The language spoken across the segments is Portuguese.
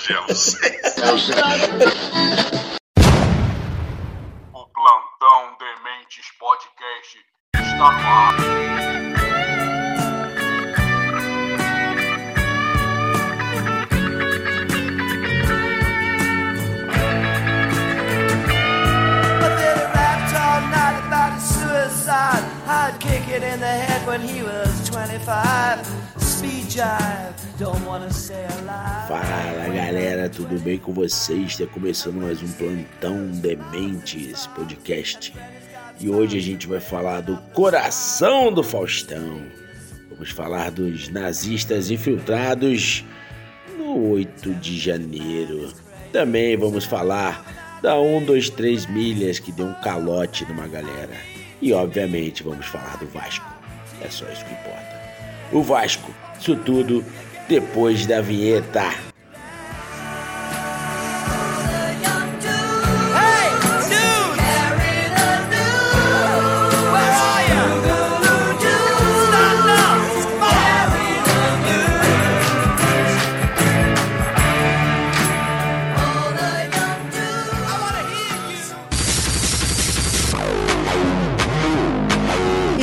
fazemos. o Plantão Dementes Podcast está no ar. But then he rapped all night about his suicide. I'd kick it in the head when he was 25. Fala galera, tudo bem com vocês? Está começando mais um Plantão Dementes podcast. E hoje a gente vai falar do coração do Faustão. Vamos falar dos nazistas infiltrados no 8 de janeiro. Também vamos falar da 123 milhas que deu um calote numa galera. E obviamente vamos falar do Vasco. É só isso que importa. O Vasco, isso tudo depois da vinheta.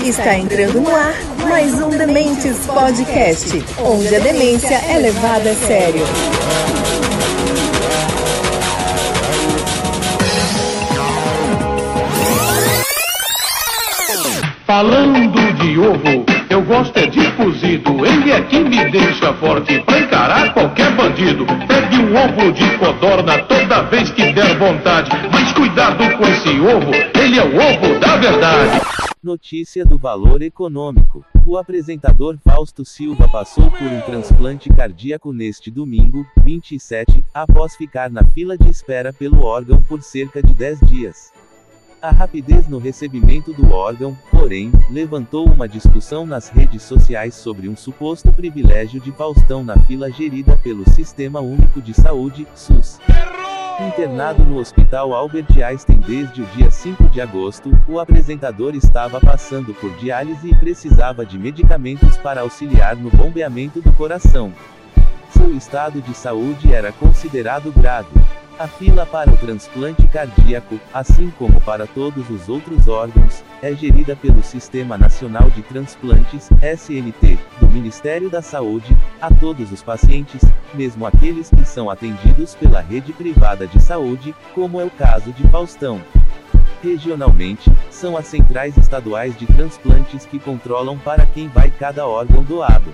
Está entrando no ar mais um Dementes Podcast, onde a demência é levada a sério. Falando de ovo, eu gosto é de cozido. Ele é que me deixa forte pra encarar qualquer bandido. Pegue um ovo de codorna toda vez que der vontade. Mas cuidado com esse ovo, ele é o ovo da verdade. Notícia do valor econômico. O apresentador Fausto Silva passou por um transplante cardíaco neste domingo, 27, após ficar na fila de espera pelo órgão por cerca de 10 dias. A rapidez no recebimento do órgão, porém, levantou uma discussão nas redes sociais sobre um suposto privilégio de Faustão na fila gerida pelo Sistema Único de Saúde, SUS. Internado no Hospital Albert Einstein desde o dia 5 de agosto, o apresentador estava passando por diálise e precisava de medicamentos para auxiliar no bombeamento do coração. Seu estado de saúde era considerado grave. A fila para o transplante cardíaco, assim como para todos os outros órgãos, é gerida pelo Sistema Nacional de Transplantes, SNT, do Ministério da Saúde, a todos os pacientes, mesmo aqueles que são atendidos pela rede privada de saúde, como é o caso de Faustão. Regionalmente, são as centrais estaduais de transplantes que controlam para quem vai cada órgão doado.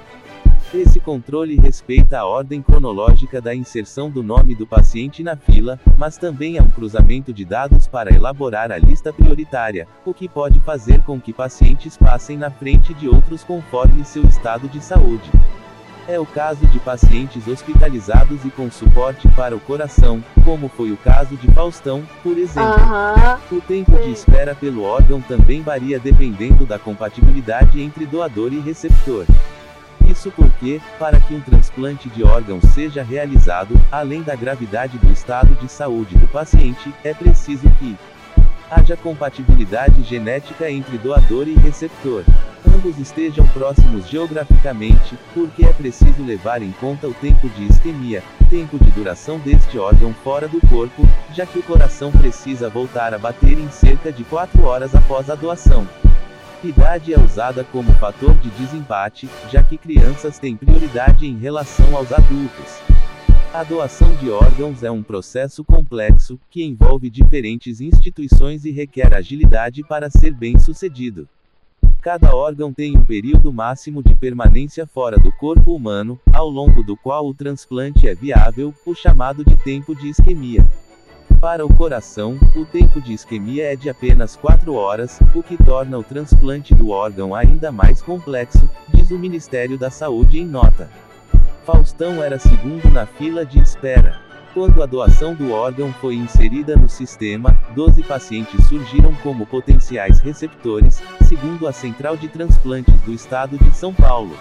Esse controle respeita a ordem cronológica da inserção do nome do paciente na fila, mas também é um cruzamento de dados para elaborar a lista prioritária, o que pode fazer com que pacientes passem na frente de outros conforme seu estado de saúde. É o caso de pacientes hospitalizados e com suporte para o coração, como foi o caso de Faustão, por exemplo. O tempo de espera pelo órgão também varia dependendo da compatibilidade entre doador e receptor. Isso porque, para que um transplante de órgão seja realizado, além da gravidade do estado de saúde do paciente, é preciso que haja compatibilidade genética entre doador e receptor. Ambos estejam próximos geograficamente, porque é preciso levar em conta o tempo de isquemia, tempo de duração deste órgão fora do corpo, já que o coração precisa voltar a bater em cerca de 4 horas após a doação. Idade é usada como fator de desempate, já que crianças têm prioridade em relação aos adultos. A doação de órgãos é um processo complexo, que envolve diferentes instituições e requer agilidade para ser bem sucedido. Cada órgão tem um período máximo de permanência fora do corpo humano, ao longo do qual o transplante é viável, o chamado de tempo de isquemia. Para o coração, o tempo de isquemia é de apenas 4 horas, o que torna o transplante do órgão ainda mais complexo, diz o Ministério da Saúde em nota. Faustão era segundo na fila de espera. Quando a doação do órgão foi inserida no sistema, 12 pacientes surgiram como potenciais receptores, segundo a Central de Transplantes do Estado de São Paulo.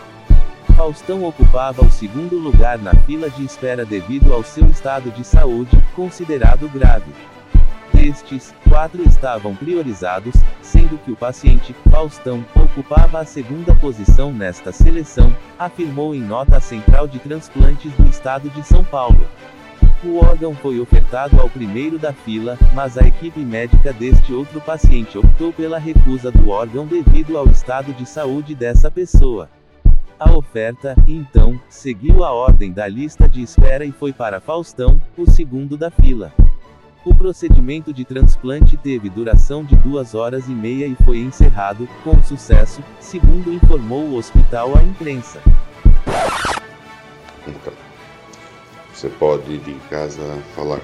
Faustão ocupava o segundo lugar na fila de espera devido ao seu estado de saúde, considerado grave. Destes, quatro estavam priorizados, sendo que o paciente, Faustão, ocupava a segunda posição nesta seleção, afirmou em nota a Central de Transplantes do Estado de São Paulo. O órgão foi ofertado ao primeiro da fila, mas a equipe médica deste outro paciente optou pela recusa do órgão devido ao estado de saúde dessa pessoa. A oferta, então, seguiu a ordem da lista de espera e foi para Faustão, o segundo da fila. O procedimento de transplante teve duração de duas horas e meia e foi encerrado, com sucesso, segundo informou o hospital à imprensa. Então, você pode ir em casa falar: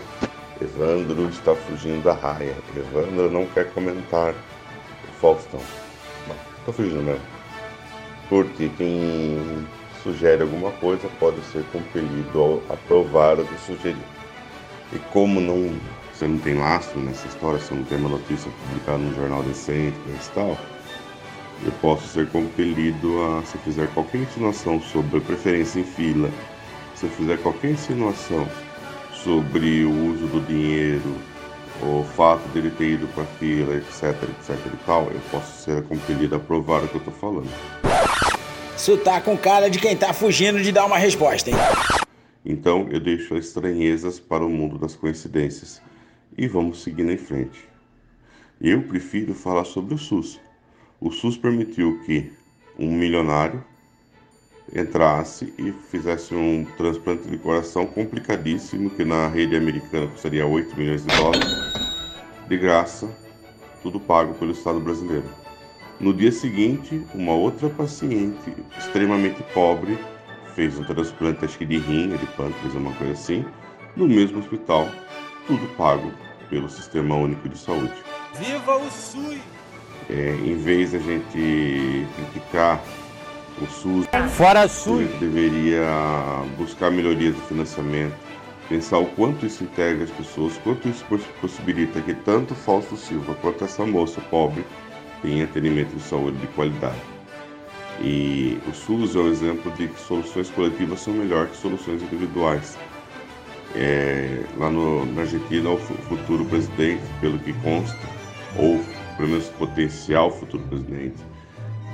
Evandro está fugindo da raia. Evandro não quer comentar Faustão. Está fugindo mesmo. Porque quem sugere alguma coisa pode ser compelido a aprovar o que sugerir. E como não você não tem lastro nessa história, você não tem uma notícia publicada num jornal decente e tal, eu posso ser compelido a, se fizer qualquer insinuação sobre preferência em fila, se eu fizer qualquer insinuação sobre o uso do dinheiro, o fato dele ter ido para fila, etc, etc e tal, eu posso ser compelido a provar o que eu tô falando. Isso tá com cara de quem tá fugindo de dar uma resposta, hein? Então eu deixo as estranhezas para o mundo das coincidências e vamos seguindo em frente. Eu prefiro falar sobre o SUS. O SUS permitiu que um milionário entrasse e fizesse um transplante de coração complicadíssimo, que na rede americana custaria 8 milhões de dólares, de graça, tudo pago pelo Estado brasileiro. No dia seguinte, uma outra paciente extremamente pobre fez um transplante, acho que de rim, de pâncreas, uma coisa assim, no mesmo hospital, tudo pago pelo Sistema Único de Saúde. Viva o SUS! É, em vez da gente criticar o SUS, Fora SUS! deveria buscar melhorias de financiamento, pensar o quanto isso integra as pessoas, quanto isso possibilita que tanto Fausto Silva quanto essa moça pobre tenham atendimento de saúde de qualidade. E o SUS é um exemplo de que soluções coletivas são melhores que soluções individuais. É, lá no, na Argentina, o futuro presidente, pelo que consta, ou pelo menos potencial futuro presidente,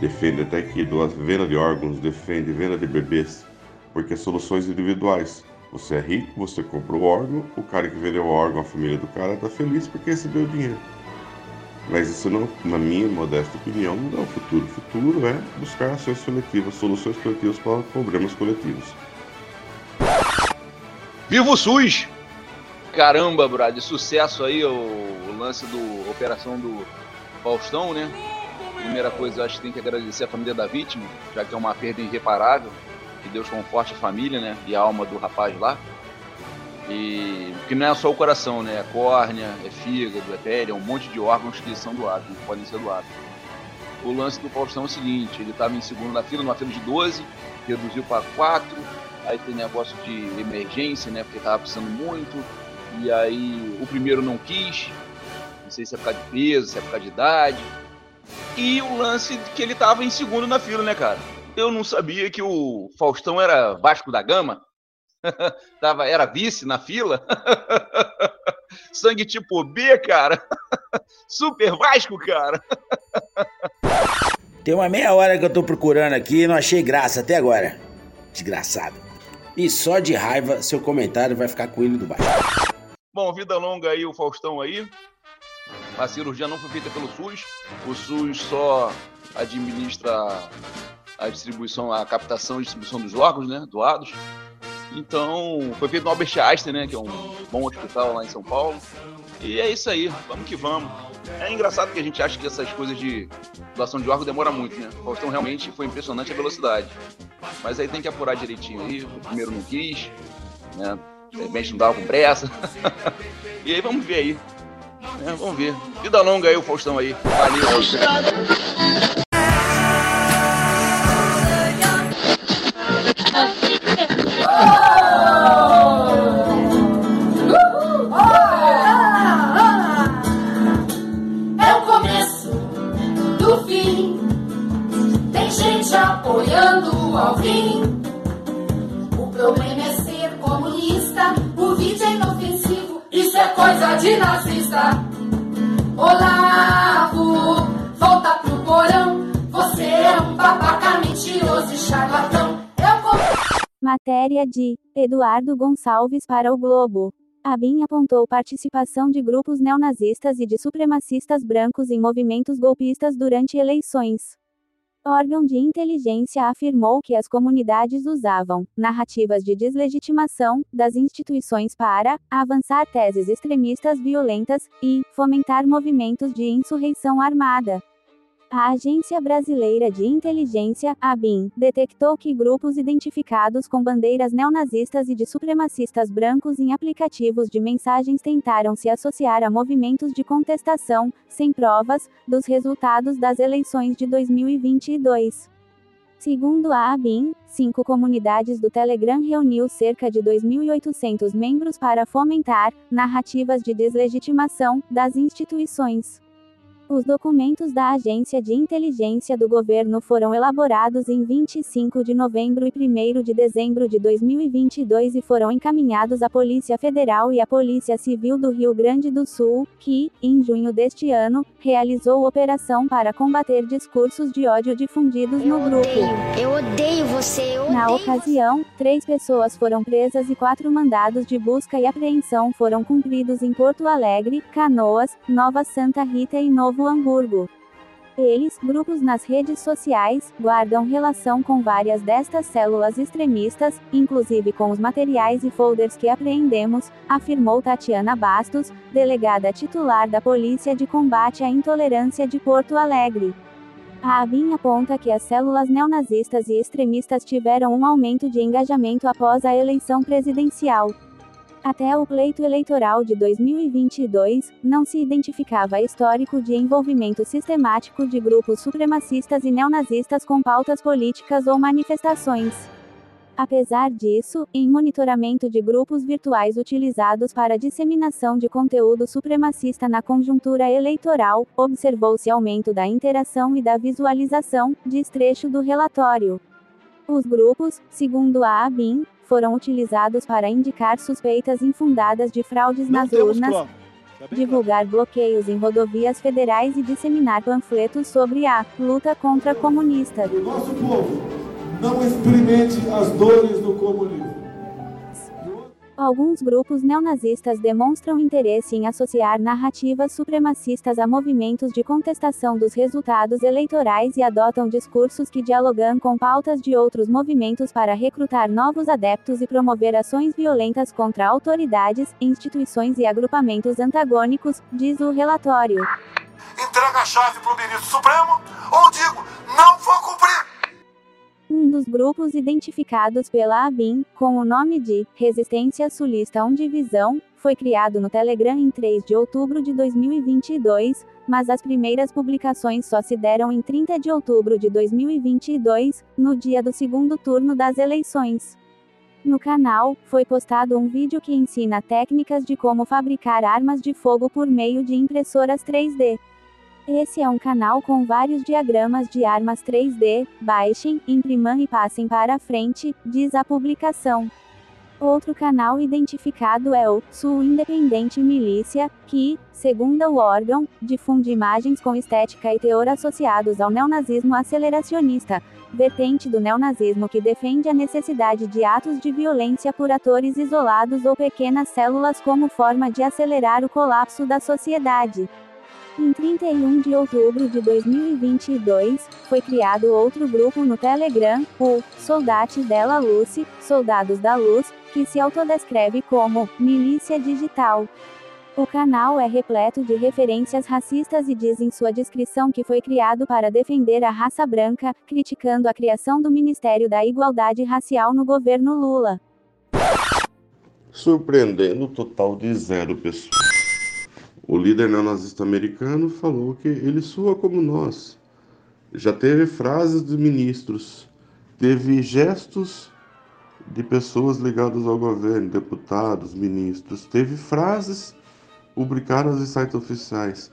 defende até que doa venda de órgãos, defende venda de bebês, porque soluções individuais. Você é rico, você comprou o órgão, o cara que vendeu o órgão, a família do cara está feliz porque recebeu o dinheiro. Mas isso, não, na minha modesta opinião, não é o futuro. O futuro é buscar ações coletivas, soluções coletivas para problemas coletivos. Viva o SUS! Caramba, brother, sucesso aí o, o, lance do operação do Faustão, né? Primeira coisa, eu acho que tem que agradecer a família da vítima, já que é uma perda irreparável. Que Deus conforte a família, né? E a alma do rapaz lá. E que não é só o coração, né? É córnea, é fígado, é pele, é um monte de órgãos que são doados, que podem ser doados. O lance do Faustão é o seguinte: ele estava em segundo na fila, numa fila de 12, reduziu para 4, aí tem negócio de emergência, né? Porque tava precisando muito. E aí o primeiro não quis. Não sei se é por causa de peso, se é por causa de idade. E o lance que ele tava em segundo na fila, né, cara? Eu não sabia que o Faustão era Vasco da Gama. tava, era vice na fila. Sangue tipo B, cara. Super Vasco, cara. Tem uma meia hora que eu tô procurando aqui e não achei graça até agora. Desgraçado. E só de raiva, seu comentário vai ficar com o hino do baixo. Bom, vida longa aí, o Faustão aí. A cirurgia não foi feita pelo SUS. O SUS só administra a distribuição, a captação e distribuição dos órgãos, né? Doados. Então, foi feito no Albert Einstein, né? Que é um bom hospital lá em São Paulo. E é isso aí, vamos que vamos. É engraçado que a gente acha que essas coisas de doação de órgão demora muito, né? O Faustão realmente foi impressionante a velocidade. Mas aí tem que apurar direitinho aí. O primeiro não quis, né? De repente não dava com pressa. e aí vamos ver aí. É, vamos ver. Vida longa aí o Faustão aí. Valeu. Matéria de Eduardo Gonçalves para o Globo. A BIM apontou participação de grupos neonazistas e de supremacistas brancos em movimentos golpistas durante eleições. Órgão de inteligência afirmou que as comunidades usavam narrativas de deslegitimação das instituições para avançar teses extremistas violentas e fomentar movimentos de insurreição armada. A Agência Brasileira de Inteligência, ABIN, detectou que grupos identificados com bandeiras neonazistas e de supremacistas brancos em aplicativos de mensagens tentaram se associar a movimentos de contestação, sem provas, dos resultados das eleições de 2022. Segundo a ABIN, cinco comunidades do Telegram reuniu cerca de 2.800 membros para fomentar narrativas de deslegitimação das instituições. Os documentos da Agência de Inteligência do Governo foram elaborados em 25 de novembro e 1 de dezembro de 2022 e foram encaminhados à Polícia Federal e à Polícia Civil do Rio Grande do Sul, que, em junho deste ano, realizou operação para combater discursos de ódio difundidos no grupo. Eu odeio você. Eu Na odeio ocasião, três pessoas foram presas e quatro mandados de busca e apreensão foram cumpridos em Porto Alegre, Canoas, Nova Santa Rita e Novo Hamburgo. Eles, grupos nas redes sociais, guardam relação com várias destas células extremistas, inclusive com os materiais e folders que apreendemos, afirmou Tatiana Bastos, delegada titular da Polícia de Combate à Intolerância de Porto Alegre. A ABIN aponta que as células neonazistas e extremistas tiveram um aumento de engajamento após a eleição presidencial. Até o pleito eleitoral de 2022, não se identificava histórico de envolvimento sistemático de grupos supremacistas e neonazistas com pautas políticas ou manifestações. Apesar disso, em monitoramento de grupos virtuais utilizados para disseminação de conteúdo supremacista na conjuntura eleitoral, observou-se aumento da interação e da visualização, diz trecho do relatório. Os grupos, segundo a ABIN, foram utilizados para indicar suspeitas infundadas de fraudes nas urnas, divulgar bloqueios em rodovias federais e disseminar panfletos sobre a luta contra comunista. Nosso povo não experimente as dores do comunismo. Alguns grupos neonazistas demonstram interesse em associar narrativas supremacistas a movimentos de contestação dos resultados eleitorais e adotam discursos que dialogam com pautas de outros movimentos para recrutar novos adeptos e promover ações violentas contra autoridades, instituições e agrupamentos antagônicos, diz o relatório. Entrega a chave pro ministro Supremo ou digo, não vou cumprir. Um dos grupos identificados pela ABIN, com o nome de Resistência Sulista 1 Divisão, foi criado no Telegram em 3 de outubro de 2022, mas as primeiras publicações só se deram em 30 de outubro de 2022, no dia do segundo turno das eleições. No canal, foi postado um vídeo que ensina técnicas de como fabricar armas de fogo por meio de impressoras 3D. Esse é um canal com vários diagramas de armas 3D, baixem, imprimam e passem para a frente, diz a publicação. Outro canal identificado é o Sul Independente Milícia, que, segundo o órgão, difunde imagens com estética e teor associados ao neonazismo aceleracionista, vertente do neonazismo que defende a necessidade de atos de violência por atores isolados ou pequenas células como forma de acelerar o colapso da sociedade. Em 31 de outubro de 2022, foi criado outro grupo no Telegram, o Soldates della Luce, Soldados da Luz, que se autodescreve como Milícia Digital. O canal é repleto de referências racistas e diz em sua descrição que foi criado para defender a raça branca, criticando a criação do Ministério da Igualdade Racial no governo Lula. Surpreendendo o total de zero pessoas. O líder neonazista americano falou que ele soa como nós. Já teve frases de ministros, teve gestos de pessoas ligadas ao governo, deputados, ministros, teve frases publicadas em sites oficiais.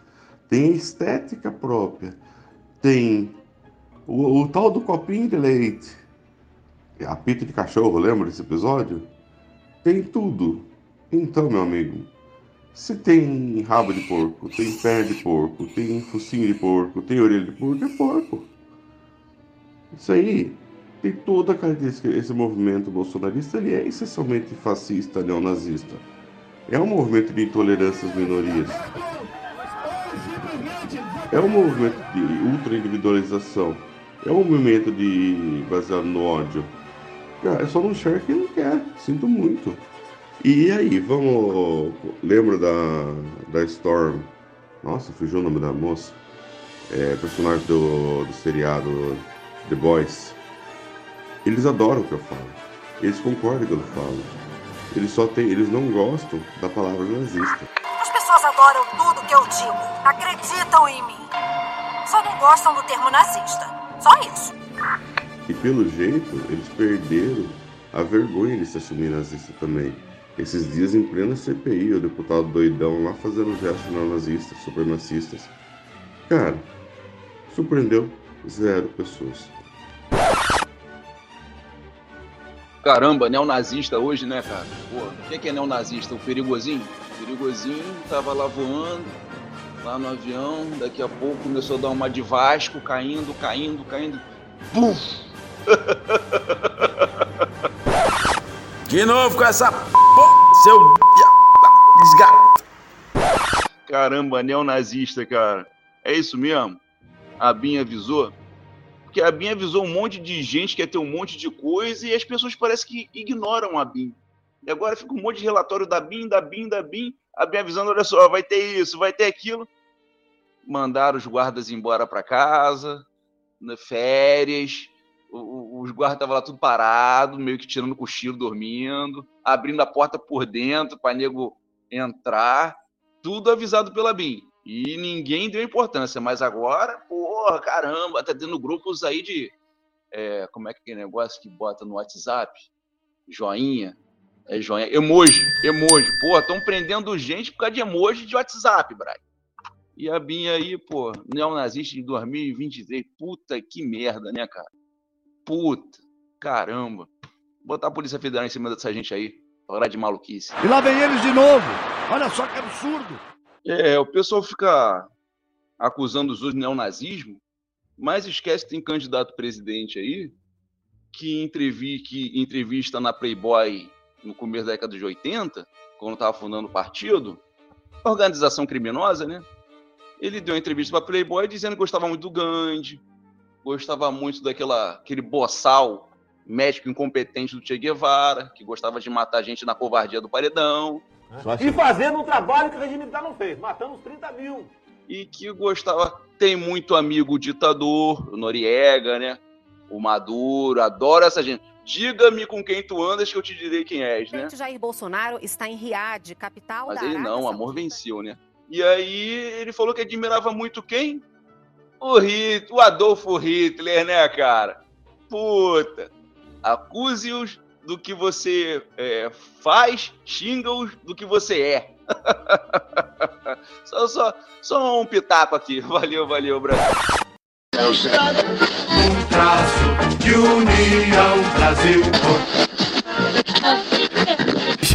Tem estética própria, tem o, o tal do copinho de leite, apito de cachorro, lembra desse episódio? Tem tudo. Então, meu amigo, se tem rabo de porco, tem pé de porco, tem focinho de porco, tem orelha de porco, é porco. Isso aí tem toda a característica. Esse movimento bolsonarista ele é essencialmente fascista, neonazista. É um movimento de intolerância às minorias. É um movimento de ultra-individualização. É um movimento de baseado no ódio. É só não enxerga quem não quer. Sinto muito. E aí, vamos. Lembra da, da Storm? Nossa, fugiu o nome da moça. É, personagem do, do seriado The Boys. Eles adoram o que eu falo. Eles concordam com o que eu falo. Eles só têm, eles não gostam da palavra nazista. As pessoas adoram tudo que eu digo. Acreditam em mim. Só não gostam do termo nazista. Só isso. E pelo jeito, eles perderam a vergonha de se assumir nazista também. Esses dias em plena CPI, o deputado doidão lá fazendo gestos neonazistas, supremacistas. Cara, surpreendeu zero pessoas. Caramba, neonazista hoje, né, cara? Pô, o que é neonazista? O perigosinho? O perigosinho tava lá voando, lá no avião, daqui a pouco começou a dar uma de Vasco, caindo, caindo, caindo. Puf! De novo com essa p... seu desgato. Caramba, neonazista, cara. É isso mesmo? A Bin avisou? Porque a BIM avisou um monte de gente que ia ter um monte de coisa e as pessoas parecem que ignoram a BIM. E agora fica um monte de relatório da BIM, da BIM, da BIM, a BIM avisando, olha só, vai ter isso, vai ter aquilo. Mandaram os guardas embora para casa, férias, os guardas estavam lá tudo parado, meio que tirando cochilo, dormindo, abrindo a porta por dentro para nego entrar, tudo avisado pela BIM. E ninguém deu importância, mas agora, porra, caramba, tá tendo grupos aí de. É, como é que é negócio que bota no WhatsApp? Joinha. É joinha. Emoji, emoji. Porra, estão prendendo gente por causa de emoji de WhatsApp, Brian. E a Binha aí, pô, neonazista de 2023. Puta que merda, né, cara? Puta, caramba. Botar a Polícia Federal em cima dessa gente aí. Hora de maluquice. E lá vem eles de novo. Olha só que absurdo. É, o pessoal fica acusando os outros de neonazismo, mas esquece que tem candidato presidente aí que, entrevi, que entrevista na Playboy no começo da década de 80, quando estava fundando o partido, organização criminosa, né? Ele deu uma entrevista para Playboy dizendo que gostava muito do Gandhi, gostava muito daquela aquele boçal médico incompetente do Che Guevara, que gostava de matar gente na covardia do paredão. E fazendo um trabalho que o regime militar não fez, matando uns 30 mil. E que gostava. Tem muito amigo ditador, o Noriega, né? O Maduro, adoro essa gente. Diga-me com quem tu andas que eu te direi quem és, né? O Jair Bolsonaro está em Riad, capital Mas da ele Arábia não, o amor venceu, né? E aí ele falou que admirava muito quem? O Hitler, o Adolfo Hitler, né, cara? Puta. Acuse-os do que você é, faz, xinga-os do que você é. só, só, só um pitaco aqui. Valeu, valeu, Brasil. Um traço de união Brasil.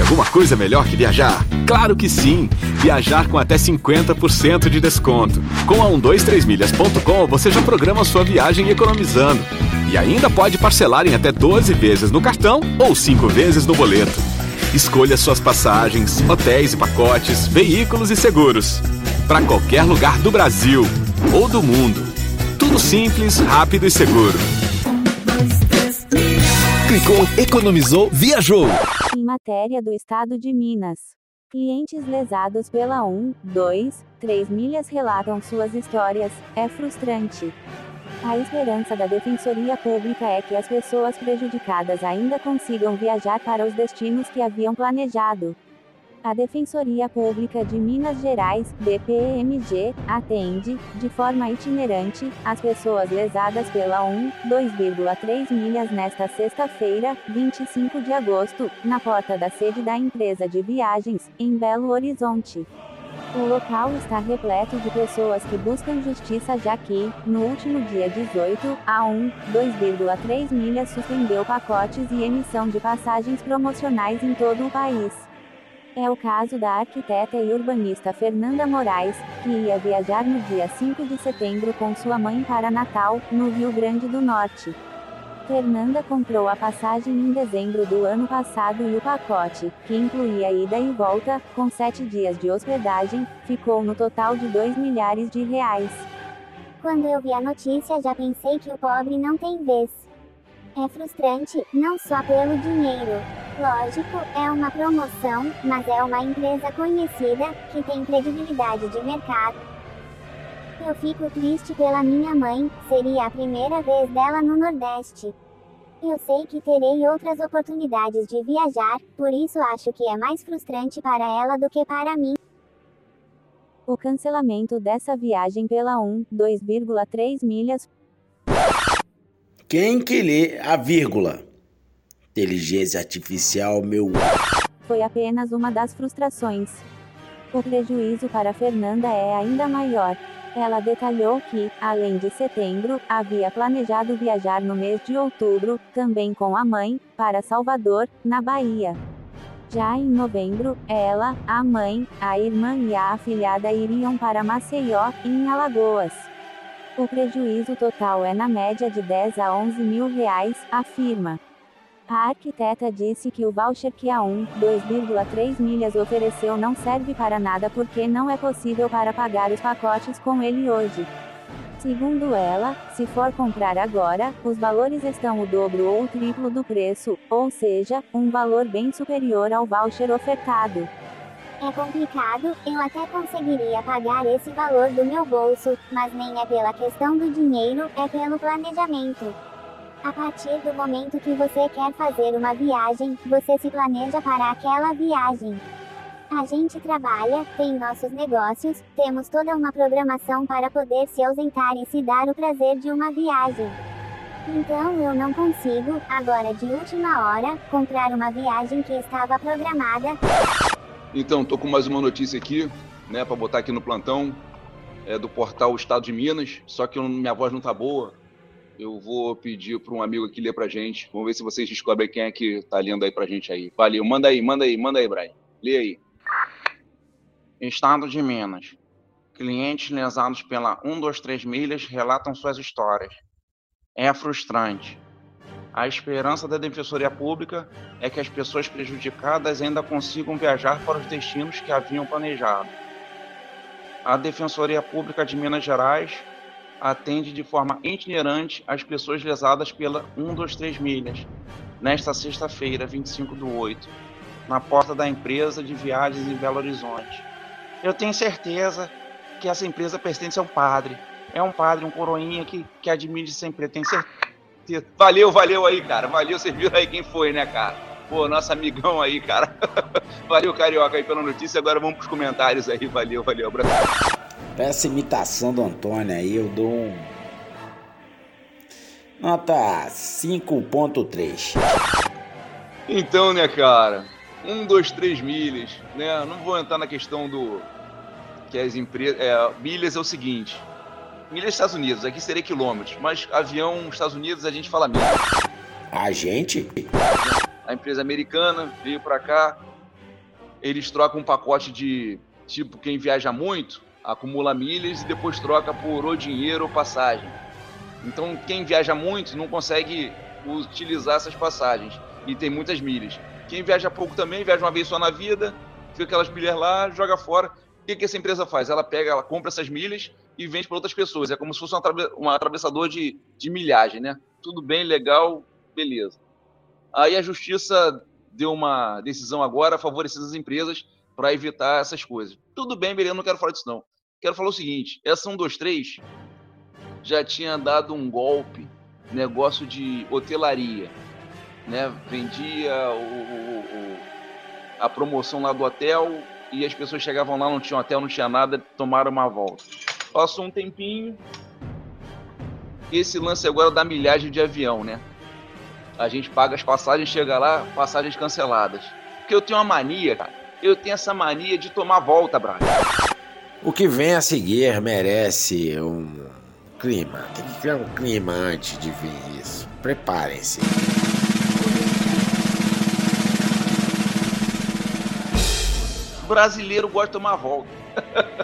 Alguma coisa melhor que viajar? Claro que sim! Viajar com até 50% de desconto. Com a 123milhas.com você já programa sua viagem economizando. E ainda pode parcelar em até 12 vezes no cartão ou 5 vezes no boleto. Escolha suas passagens, hotéis e pacotes, veículos e seguros. Para qualquer lugar do Brasil ou do mundo. Tudo simples, rápido e seguro. Clicou, economizou, viajou. Em matéria do estado de Minas. Clientes lesados pela 1, 2, 3 milhas relatam suas histórias. É frustrante. A esperança da Defensoria Pública é que as pessoas prejudicadas ainda consigam viajar para os destinos que haviam planejado. A Defensoria Pública de Minas Gerais, DPMG, atende, de forma itinerante, as pessoas lesadas pela 1, 2,3 milhas nesta sexta-feira, 25 de agosto, na porta da sede da empresa de viagens, em Belo Horizonte. O local está repleto de pessoas que buscam justiça já que, no último dia 18, a 1, 2,3 milhas suspendeu pacotes e emissão de passagens promocionais em todo o país. É o caso da arquiteta e urbanista Fernanda Moraes, que ia viajar no dia 5 de setembro com sua mãe para Natal, no Rio Grande do Norte. Fernanda comprou a passagem em dezembro do ano passado e o pacote, que incluía ida e volta, com sete dias de hospedagem, ficou no total de 2 milhares de reais. Quando eu vi a notícia já pensei que o pobre não tem vez. É frustrante, não só pelo dinheiro. Lógico, é uma promoção, mas é uma empresa conhecida, que tem credibilidade de mercado. Eu fico triste pela minha mãe, seria a primeira vez dela no Nordeste. Eu sei que terei outras oportunidades de viajar, por isso acho que é mais frustrante para ela do que para mim. O cancelamento dessa viagem pela 1, 2,3 milhas. Quem que lê a vírgula? Inteligência artificial, meu. Foi apenas uma das frustrações. O prejuízo para Fernanda é ainda maior. Ela detalhou que, além de setembro, havia planejado viajar no mês de outubro, também com a mãe, para Salvador, na Bahia. Já em novembro, ela, a mãe, a irmã e a afilhada iriam para Maceió, em Alagoas. O prejuízo total é na média de 10 a 11 mil reais, afirma. A arquiteta disse que o voucher que a 1, 2,3 milhas ofereceu não serve para nada porque não é possível para pagar os pacotes com ele hoje. Segundo ela, se for comprar agora, os valores estão o dobro ou o triplo do preço, ou seja, um valor bem superior ao voucher ofertado. É complicado, eu até conseguiria pagar esse valor do meu bolso, mas nem é pela questão do dinheiro, é pelo planejamento. A partir do momento que você quer fazer uma viagem, você se planeja para aquela viagem. A gente trabalha, tem nossos negócios, temos toda uma programação para poder se ausentar e se dar o prazer de uma viagem. Então eu não consigo, agora de última hora, comprar uma viagem que estava programada. Então, tô com mais uma notícia aqui, né, para botar aqui no plantão, é do portal Estado de Minas, só que minha voz não tá boa, eu vou pedir para um amigo aqui ler para gente. Vamos ver se vocês descobrem quem é que tá lendo aí para gente aí. Valeu, manda aí, manda aí, manda aí, Brian. Lê aí. Estado de Minas. Clientes lesados pela 123 milhas relatam suas histórias. É frustrante. A esperança da Defensoria Pública é que as pessoas prejudicadas ainda consigam viajar para os destinos que haviam planejado. A Defensoria Pública de Minas Gerais atende de forma itinerante as pessoas lesadas pela 123 milhas, nesta sexta-feira, 25 do 8, na porta da empresa de viagens em Belo Horizonte. Eu tenho certeza que essa empresa pertence a um padre. É um padre, um coroinha que, que admite essa empresa. Tenho certeza. Valeu, valeu aí, cara. Valeu, vocês viram aí quem foi, né, cara? Pô, nosso amigão aí, cara. valeu, Carioca, aí pela notícia. Agora vamos pros comentários aí. Valeu, valeu. Abraço. Pra essa imitação do Antônio aí, eu dou um. Nota 5.3. Então, né, cara? Um, dois, três milhas, né? Não vou entrar na questão do. Que as empresas. É, milhas é o seguinte. Milhas Estados Unidos, aqui seria quilômetros, mas avião Estados Unidos a gente fala milhas. A gente? A empresa americana veio para cá, eles trocam um pacote de tipo quem viaja muito, acumula milhas e depois troca por ou dinheiro ou passagem. Então, quem viaja muito não consegue utilizar essas passagens e tem muitas milhas. Quem viaja pouco também, viaja uma vez só na vida, fica aquelas milhas lá, joga fora. O que, que essa empresa faz? Ela pega, ela compra essas milhas e vende para outras pessoas. É como se fosse um, atraves um atravessador de, de milhagem, né? Tudo bem, legal, beleza. Aí a justiça deu uma decisão agora favorecendo as empresas para evitar essas coisas. Tudo bem, beleza, não quero falar disso não. Quero falar o seguinte: essa 123 já tinha dado um golpe, negócio de hotelaria, né? Vendia o, o, o, a promoção lá do hotel e as pessoas chegavam lá, não tinha hotel, não tinha nada, tomaram uma volta. Passou um tempinho, esse lance agora da milhagem de avião, né? A gente paga as passagens, chega lá, passagens canceladas. Porque eu tenho uma mania, cara. Eu tenho essa mania de tomar volta, Braga. O que vem a seguir merece um clima. Tem que criar um clima antes de vir isso. Preparem-se. Brasileiro gosta de tomar volta.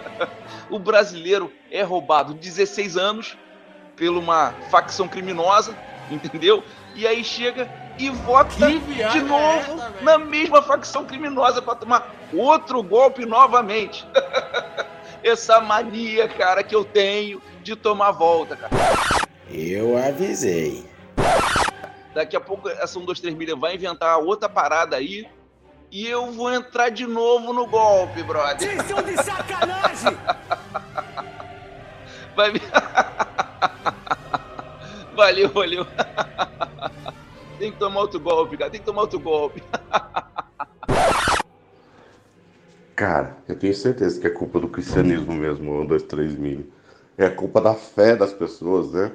o brasileiro é roubado 16 anos por uma facção criminosa, entendeu? e aí chega e vota de novo é na mesma facção criminosa para tomar outro golpe novamente. Essa mania, cara, que eu tenho de tomar volta, cara. Eu avisei. Daqui a pouco essa 1, 2, 3 milha vai inventar outra parada aí. E eu vou entrar de novo no golpe, brother. Vocês estão de sacanagem! Vai me... Valeu, valeu. Tem que tomar outro golpe, cara. Tem que tomar outro golpe. Cara, eu tenho certeza que é culpa do cristianismo mesmo, 1, 2, 3 mil. É culpa da fé das pessoas, né?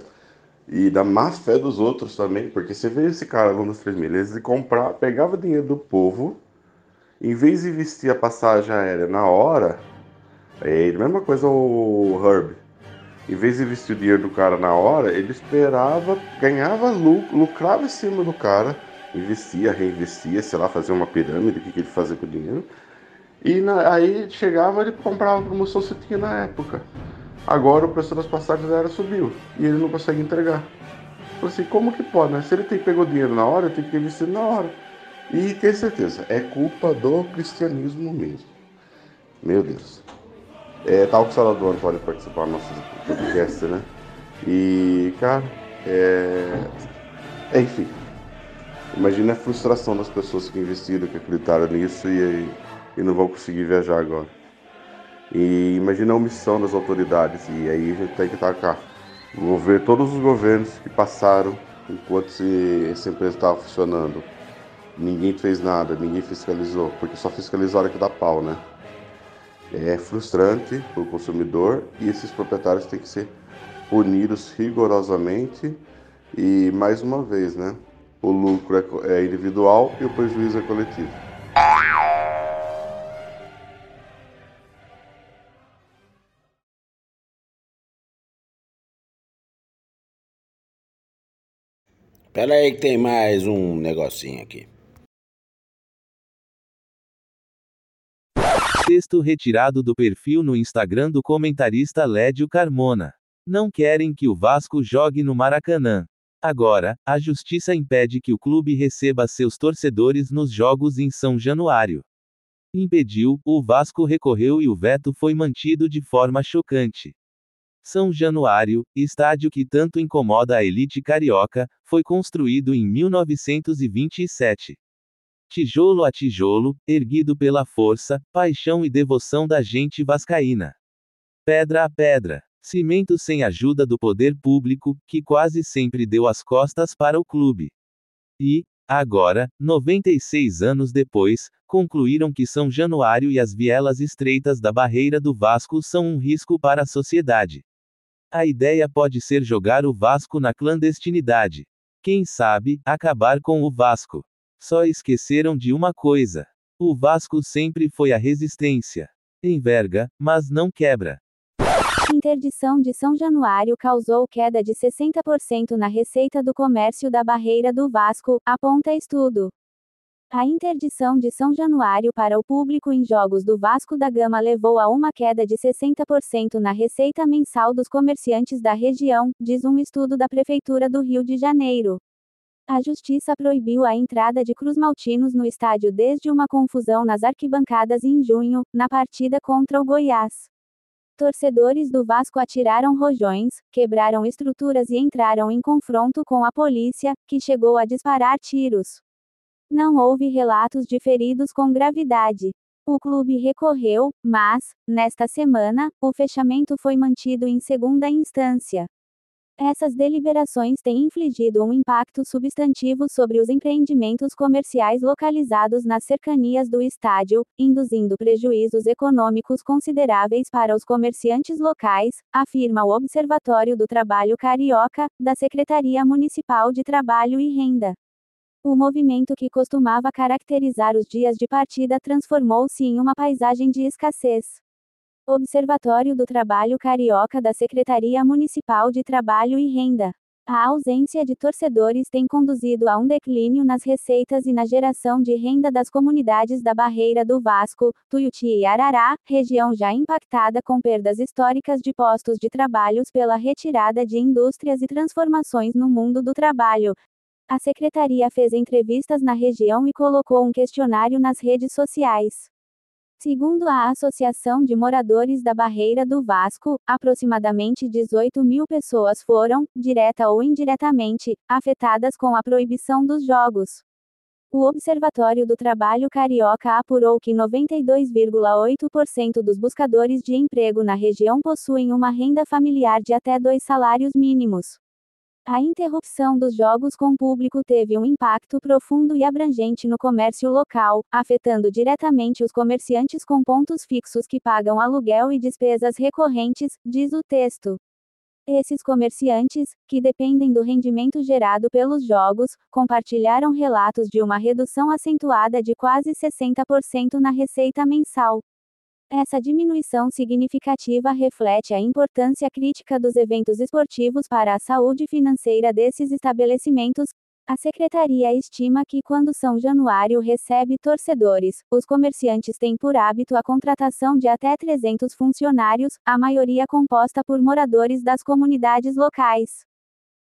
E da má fé dos outros também, porque você vê esse cara lá nos 3 mil, ele comprar, pegava dinheiro do povo, em vez de investir a passagem aérea na hora, é a mesma coisa o Herb. Em vez de investir o dinheiro do cara na hora, ele esperava, ganhava lucro, lucrava em cima do cara, investia, reinvestia, sei lá, fazia uma pirâmide, o que, que ele fazia com o dinheiro. E na, aí chegava, ele comprava a promoção que tinha na época. Agora o preço das passagens aéreas subiu e ele não consegue entregar. Falei assim, como que pode, né? Se ele tem, pegou dinheiro na hora, tem que ter investido na hora. E tenho certeza, é culpa do cristianismo mesmo. Meu Deus. É, tal que o Salvador pode participar do nosso podcast, né? E, cara, é... é. Enfim. Imagina a frustração das pessoas que investiram, que acreditaram nisso e, e não vão conseguir viajar agora. E imagina a omissão das autoridades. E aí a gente tem que tacar. Vou ver todos os governos que passaram enquanto essa empresa estava funcionando. Ninguém fez nada, ninguém fiscalizou, porque só fiscaliza a hora que dá pau, né? É frustrante para o consumidor e esses proprietários têm que ser punidos rigorosamente. E mais uma vez, né? O lucro é, é individual e o prejuízo é coletivo. Pera aí que tem mais um negocinho aqui. Texto retirado do perfil no Instagram do comentarista Lédio Carmona. Não querem que o Vasco jogue no Maracanã. Agora, a justiça impede que o clube receba seus torcedores nos jogos em São Januário. Impediu, o Vasco recorreu e o veto foi mantido de forma chocante. São Januário, estádio que tanto incomoda a elite carioca, foi construído em 1927. Tijolo a tijolo, erguido pela força, paixão e devoção da gente vascaína. Pedra a pedra. Cimento sem ajuda do poder público, que quase sempre deu as costas para o clube. E, agora, 96 anos depois, concluíram que São Januário e as vielas estreitas da barreira do Vasco são um risco para a sociedade. A ideia pode ser jogar o Vasco na clandestinidade. Quem sabe, acabar com o Vasco. Só esqueceram de uma coisa. O Vasco sempre foi a resistência. Enverga, mas não quebra. Interdição de São Januário causou queda de 60% na receita do comércio da barreira do Vasco, aponta estudo. A interdição de São Januário para o público em jogos do Vasco da Gama levou a uma queda de 60% na receita mensal dos comerciantes da região, diz um estudo da Prefeitura do Rio de Janeiro. A Justiça proibiu a entrada de cruzmaltinos no estádio desde uma confusão nas arquibancadas em junho, na partida contra o Goiás. Torcedores do Vasco atiraram rojões, quebraram estruturas e entraram em confronto com a polícia, que chegou a disparar tiros. Não houve relatos de feridos com gravidade. O clube recorreu, mas, nesta semana, o fechamento foi mantido em segunda instância. Essas deliberações têm infligido um impacto substantivo sobre os empreendimentos comerciais localizados nas cercanias do estádio, induzindo prejuízos econômicos consideráveis para os comerciantes locais, afirma o Observatório do Trabalho Carioca, da Secretaria Municipal de Trabalho e Renda. O movimento que costumava caracterizar os dias de partida transformou-se em uma paisagem de escassez. Observatório do Trabalho Carioca da Secretaria Municipal de Trabalho e Renda. A ausência de torcedores tem conduzido a um declínio nas receitas e na geração de renda das comunidades da Barreira do Vasco, Tuiuti e Arará, região já impactada com perdas históricas de postos de trabalhos pela retirada de indústrias e transformações no mundo do trabalho. A secretaria fez entrevistas na região e colocou um questionário nas redes sociais. Segundo a Associação de Moradores da Barreira do Vasco, aproximadamente 18 mil pessoas foram, direta ou indiretamente, afetadas com a proibição dos jogos. O Observatório do Trabalho Carioca apurou que 92,8% dos buscadores de emprego na região possuem uma renda familiar de até dois salários mínimos. A interrupção dos jogos com público teve um impacto profundo e abrangente no comércio local, afetando diretamente os comerciantes com pontos fixos que pagam aluguel e despesas recorrentes, diz o texto. Esses comerciantes, que dependem do rendimento gerado pelos jogos, compartilharam relatos de uma redução acentuada de quase 60% na receita mensal. Essa diminuição significativa reflete a importância crítica dos eventos esportivos para a saúde financeira desses estabelecimentos, a secretaria estima que quando São Januário recebe torcedores, os comerciantes têm por hábito a contratação de até 300 funcionários, a maioria composta por moradores das comunidades locais.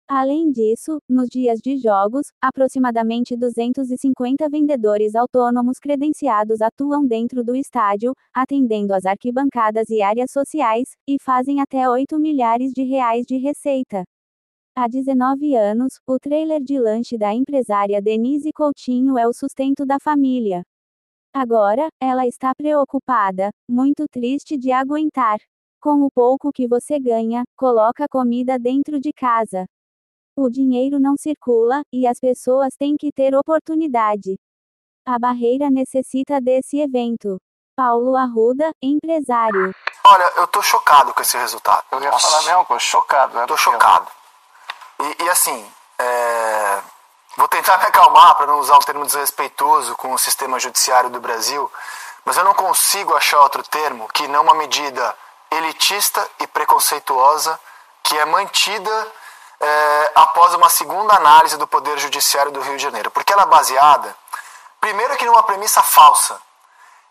Além disso, nos dias de jogos, aproximadamente 250 vendedores autônomos credenciados atuam dentro do estádio, atendendo as arquibancadas e áreas sociais, e fazem até 8 milhares de reais de receita. Há 19 anos, o trailer de lanche da empresária Denise Coutinho é o sustento da família. Agora, ela está preocupada, muito triste de aguentar. Com o pouco que você ganha, coloca comida dentro de casa. O dinheiro não circula, e as pessoas têm que ter oportunidade. A barreira necessita desse evento. Paulo Arruda, empresário. Olha, eu tô chocado com esse resultado. Eu ia Nossa. falar a mesma coisa, chocado, né? Tô chocado. E, e assim, é... vou tentar me acalmar para não usar um termo desrespeitoso com o sistema judiciário do Brasil, mas eu não consigo achar outro termo que não uma medida elitista e preconceituosa que é mantida é, após uma segunda análise do Poder Judiciário do Rio de Janeiro. Porque ela é baseada, primeiro que numa premissa falsa,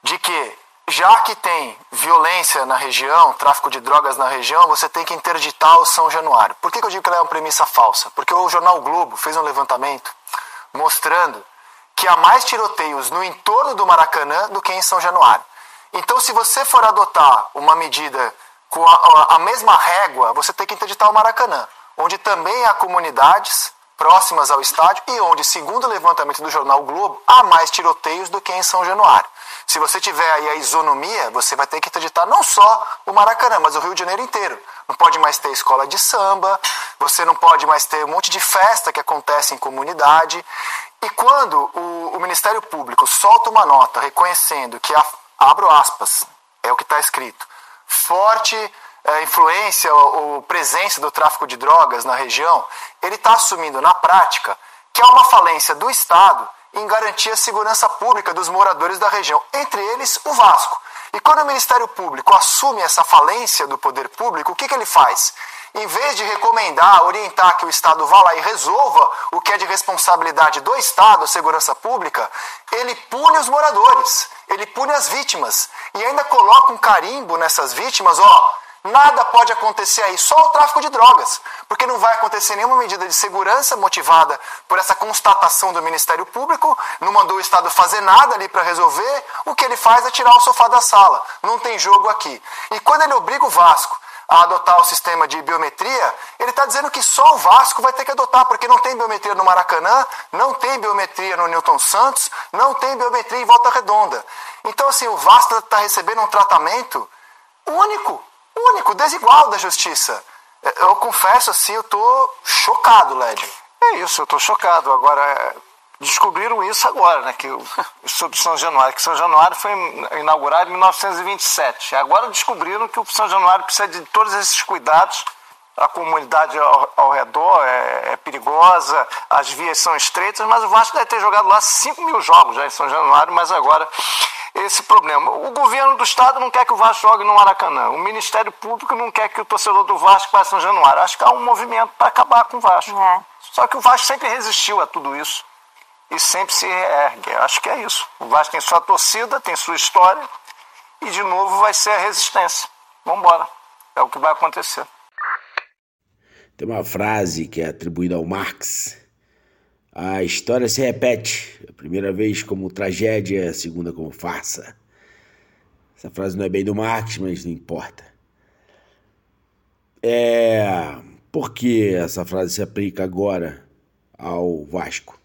de que já que tem violência na região, tráfico de drogas na região, você tem que interditar o São Januário. Por que, que eu digo que ela é uma premissa falsa? Porque o jornal Globo fez um levantamento mostrando que há mais tiroteios no entorno do Maracanã do que em São Januário. Então, se você for adotar uma medida com a, a, a mesma régua, você tem que interditar o Maracanã, onde também há comunidades próximas ao estádio e onde, segundo o levantamento do jornal Globo, há mais tiroteios do que em São Januário. Se você tiver aí a isonomia, você vai ter que interditar não só o Maracanã, mas o Rio de Janeiro inteiro. Não pode mais ter escola de samba, você não pode mais ter um monte de festa que acontece em comunidade. E quando o, o Ministério Público solta uma nota reconhecendo que, a, abro aspas, é o que está escrito, forte é, influência ou presença do tráfico de drogas na região, ele está assumindo na prática que há uma falência do Estado em garantir a segurança pública dos moradores da região, entre eles o Vasco. E quando o Ministério Público assume essa falência do poder público, o que, que ele faz? Em vez de recomendar, orientar que o Estado vá lá e resolva o que é de responsabilidade do Estado, a segurança pública, ele pune os moradores, ele pune as vítimas e ainda coloca um carimbo nessas vítimas, ó, Nada pode acontecer aí, só o tráfico de drogas, porque não vai acontecer nenhuma medida de segurança motivada por essa constatação do Ministério Público, não mandou o Estado fazer nada ali para resolver, o que ele faz é tirar o sofá da sala, não tem jogo aqui. E quando ele obriga o Vasco a adotar o sistema de biometria, ele está dizendo que só o Vasco vai ter que adotar, porque não tem biometria no Maracanã, não tem biometria no Newton Santos, não tem biometria em Volta Redonda. Então, assim, o Vasco está recebendo um tratamento único único, desigual da justiça. É, eu confesso assim, eu tô chocado, Led. É isso, eu tô chocado. Agora, é, descobriram isso agora, né? Que sobre São Januário, que São Januário foi inaugurado em 1927. Agora descobriram que o São Januário precisa de todos esses cuidados. A comunidade ao, ao redor é, é, perigosa, as vias são estreitas, mas o Vasco deve ter jogado lá 5 mil jogos já em São Januário, mas agora esse problema. O governo do estado não quer que o Vasco jogue no Maracanã. O Ministério Público não quer que o torcedor do Vasco vá a São Januário. Acho que há um movimento para acabar com o Vasco. É. Só que o Vasco sempre resistiu a tudo isso e sempre se ergue. Acho que é isso. O Vasco tem sua torcida, tem sua história e de novo vai ser a resistência. Vamos embora. É o que vai acontecer. Tem uma frase que é atribuída ao Marx. A história se repete, a primeira vez como tragédia, a segunda como farsa. Essa frase não é bem do Marx, mas não importa. É. Por que essa frase se aplica agora ao Vasco?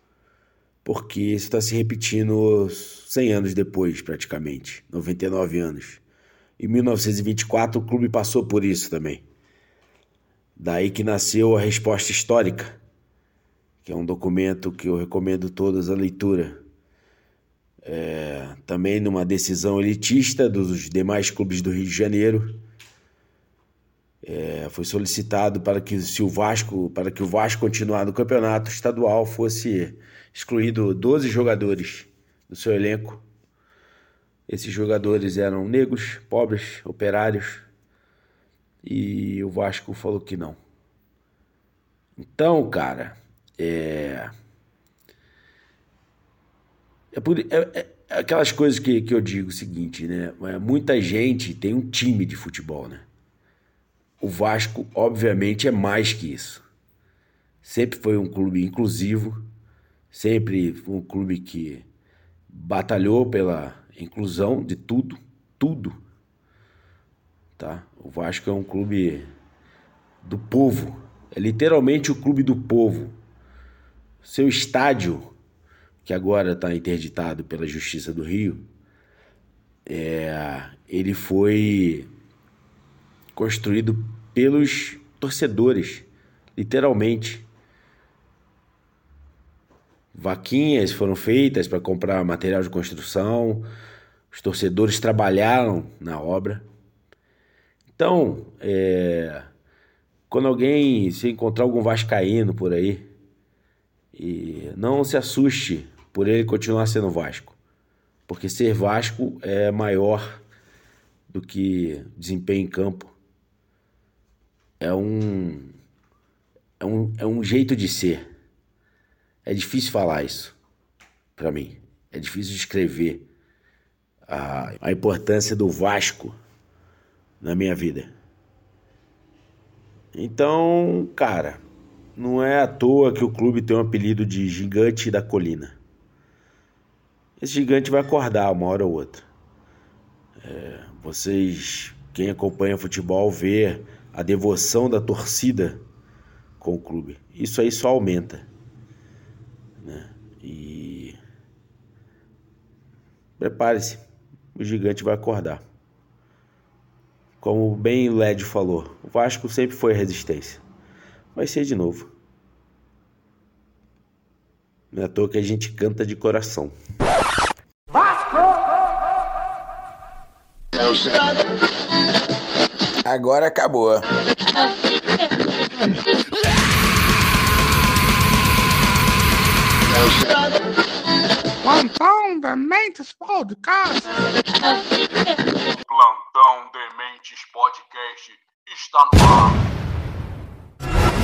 Porque isso está se repetindo 100 anos depois, praticamente, 99 anos. Em 1924, o clube passou por isso também. Daí que nasceu a resposta histórica, que é um documento que eu recomendo todas a leitura. É, também numa decisão elitista dos demais clubes do Rio de Janeiro, é, foi solicitado para que se o Vasco, para que o Vasco continuar no campeonato estadual, fosse excluído 12 jogadores do seu elenco. Esses jogadores eram negros, pobres, operários, e o Vasco falou que não. Então, cara, é. É, por, é, é aquelas coisas que, que eu digo o seguinte, né? É, muita gente tem um time de futebol, né? O Vasco, obviamente, é mais que isso. Sempre foi um clube inclusivo, sempre foi um clube que batalhou pela inclusão de tudo, tudo. Tá? O Vasco é um clube do povo, é literalmente o clube do povo. Seu estádio, que agora está interditado pela Justiça do Rio, é, ele foi construído pelos torcedores, literalmente. Vaquinhas foram feitas para comprar material de construção, os torcedores trabalharam na obra. Então, é, quando alguém se encontrar algum vascaíno por aí, e não se assuste por ele continuar sendo Vasco, porque ser Vasco é maior do que desempenho em campo é um, é um, é um jeito de ser. É difícil falar isso para mim. É difícil descrever a, a importância do Vasco na minha vida. Então, cara, não é à toa que o clube tem o um apelido de Gigante da Colina. Esse gigante vai acordar uma hora ou outra. É, vocês, quem acompanha futebol, vê a devoção da torcida com o clube. Isso aí só aumenta. Né? E prepare-se, o gigante vai acordar. Como bem Led falou, o Vasco sempre foi resistência. Vai ser de novo. Não é à toa que a gente canta de coração. Vasco! Agora acabou. Plantão Dementes Podcast. Plantão Dementes Podcast está no ar.